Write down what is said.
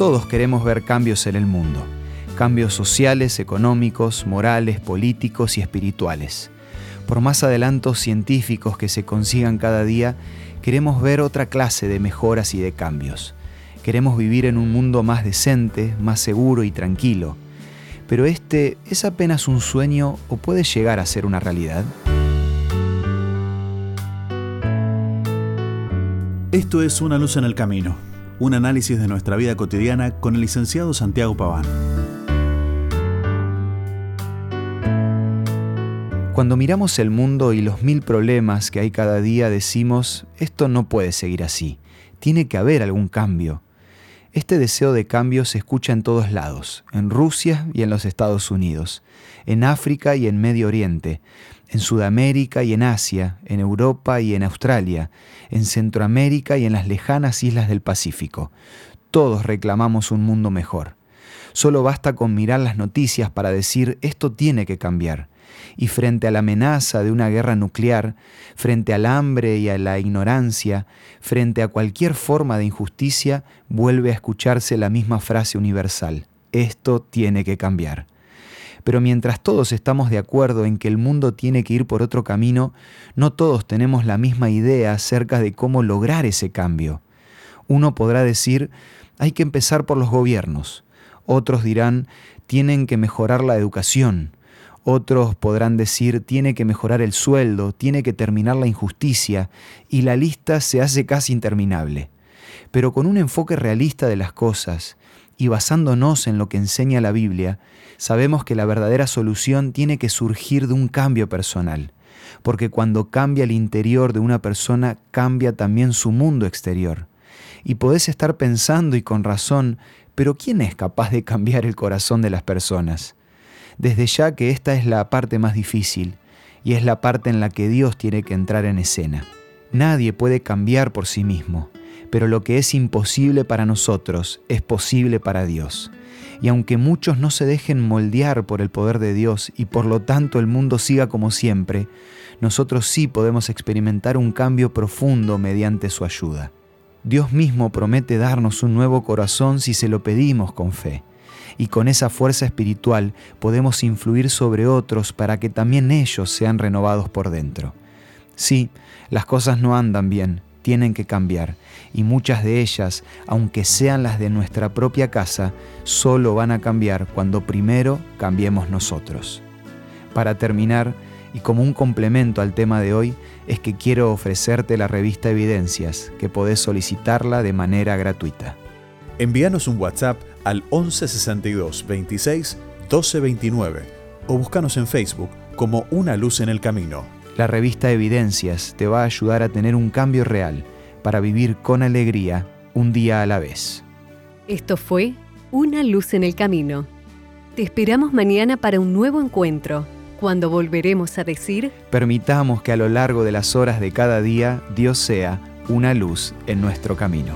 Todos queremos ver cambios en el mundo, cambios sociales, económicos, morales, políticos y espirituales. Por más adelantos científicos que se consigan cada día, queremos ver otra clase de mejoras y de cambios. Queremos vivir en un mundo más decente, más seguro y tranquilo. Pero este es apenas un sueño o puede llegar a ser una realidad. Esto es Una luz en el camino, un análisis de nuestra vida cotidiana con el licenciado Santiago Paván. Cuando miramos el mundo y los mil problemas que hay cada día, decimos, esto no puede seguir así, tiene que haber algún cambio. Este deseo de cambio se escucha en todos lados, en Rusia y en los Estados Unidos, en África y en Medio Oriente, en Sudamérica y en Asia, en Europa y en Australia, en Centroamérica y en las lejanas islas del Pacífico. Todos reclamamos un mundo mejor. Solo basta con mirar las noticias para decir esto tiene que cambiar y frente a la amenaza de una guerra nuclear, frente al hambre y a la ignorancia, frente a cualquier forma de injusticia, vuelve a escucharse la misma frase universal, esto tiene que cambiar. Pero mientras todos estamos de acuerdo en que el mundo tiene que ir por otro camino, no todos tenemos la misma idea acerca de cómo lograr ese cambio. Uno podrá decir, hay que empezar por los gobiernos. Otros dirán, tienen que mejorar la educación. Otros podrán decir, tiene que mejorar el sueldo, tiene que terminar la injusticia, y la lista se hace casi interminable. Pero con un enfoque realista de las cosas, y basándonos en lo que enseña la Biblia, sabemos que la verdadera solución tiene que surgir de un cambio personal, porque cuando cambia el interior de una persona, cambia también su mundo exterior. Y podés estar pensando, y con razón, pero ¿quién es capaz de cambiar el corazón de las personas? Desde ya que esta es la parte más difícil y es la parte en la que Dios tiene que entrar en escena. Nadie puede cambiar por sí mismo, pero lo que es imposible para nosotros es posible para Dios. Y aunque muchos no se dejen moldear por el poder de Dios y por lo tanto el mundo siga como siempre, nosotros sí podemos experimentar un cambio profundo mediante su ayuda. Dios mismo promete darnos un nuevo corazón si se lo pedimos con fe y con esa fuerza espiritual podemos influir sobre otros para que también ellos sean renovados por dentro. Sí, las cosas no andan bien, tienen que cambiar, y muchas de ellas, aunque sean las de nuestra propia casa, solo van a cambiar cuando primero cambiemos nosotros. Para terminar, y como un complemento al tema de hoy, es que quiero ofrecerte la revista Evidencias, que podés solicitarla de manera gratuita. Envíanos un WhatsApp al 1162 26 1229 o búscanos en Facebook como Una Luz en el Camino. La revista Evidencias te va a ayudar a tener un cambio real para vivir con alegría un día a la vez. Esto fue Una Luz en el Camino. Te esperamos mañana para un nuevo encuentro, cuando volveremos a decir... Permitamos que a lo largo de las horas de cada día Dios sea una luz en nuestro camino.